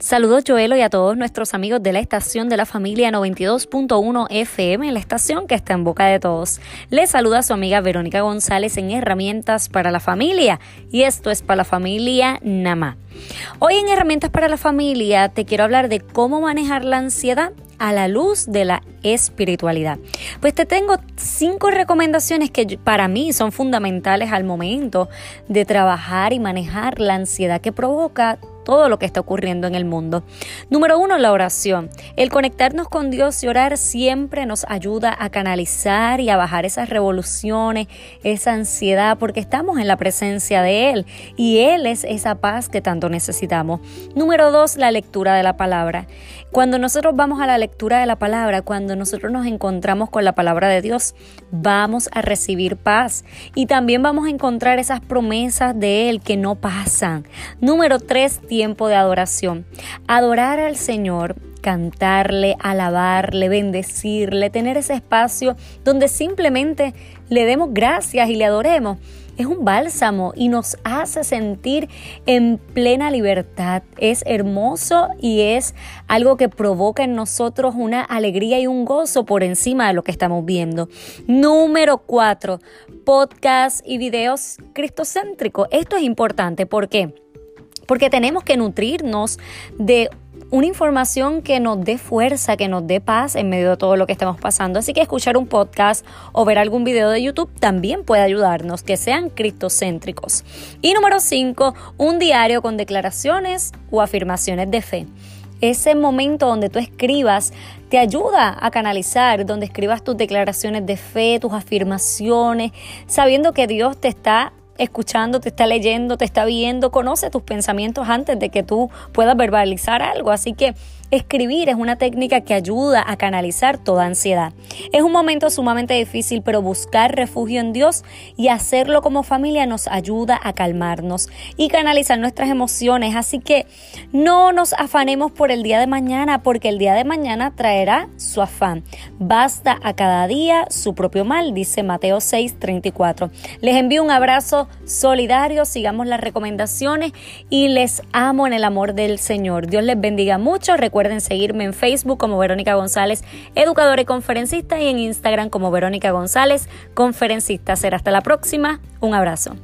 Saludos Joelo y a todos nuestros amigos de la estación de la familia 92.1 FM, la estación que está en boca de todos. Les saluda su amiga Verónica González en Herramientas para la Familia y esto es para la familia Nama. Hoy en Herramientas para la Familia te quiero hablar de cómo manejar la ansiedad a la luz de la espiritualidad. Pues te tengo cinco recomendaciones que para mí son fundamentales al momento de trabajar y manejar la ansiedad que provoca todo lo que está ocurriendo en el mundo. Número uno, la oración. El conectarnos con Dios y orar siempre nos ayuda a canalizar y a bajar esas revoluciones, esa ansiedad, porque estamos en la presencia de Él y Él es esa paz que tanto necesitamos. Número dos, la lectura de la palabra. Cuando nosotros vamos a la lectura de la palabra, cuando nosotros nos encontramos con la palabra de Dios, vamos a recibir paz y también vamos a encontrar esas promesas de Él que no pasan. Número tres, tiempo de adoración. Adorar al Señor cantarle, alabarle, bendecirle, tener ese espacio donde simplemente le demos gracias y le adoremos. Es un bálsamo y nos hace sentir en plena libertad. Es hermoso y es algo que provoca en nosotros una alegría y un gozo por encima de lo que estamos viendo. Número cuatro, podcast y videos cristocéntricos. Esto es importante. ¿Por qué? Porque tenemos que nutrirnos de una información que nos dé fuerza, que nos dé paz en medio de todo lo que estamos pasando. Así que escuchar un podcast o ver algún video de YouTube también puede ayudarnos, que sean cristocéntricos. Y número 5, un diario con declaraciones o afirmaciones de fe. Ese momento donde tú escribas te ayuda a canalizar, donde escribas tus declaraciones de fe, tus afirmaciones, sabiendo que Dios te está escuchando, te está leyendo, te está viendo, conoce tus pensamientos antes de que tú puedas verbalizar algo. Así que Escribir es una técnica que ayuda a canalizar toda ansiedad. Es un momento sumamente difícil, pero buscar refugio en Dios y hacerlo como familia nos ayuda a calmarnos y canalizar nuestras emociones. Así que no nos afanemos por el día de mañana, porque el día de mañana traerá su afán. Basta a cada día su propio mal, dice Mateo 6:34. Les envío un abrazo solidario, sigamos las recomendaciones y les amo en el amor del Señor. Dios les bendiga mucho. Recuerden seguirme en Facebook como Verónica González, educadora y conferencista, y en Instagram como Verónica González, conferencista. Será hasta la próxima. Un abrazo.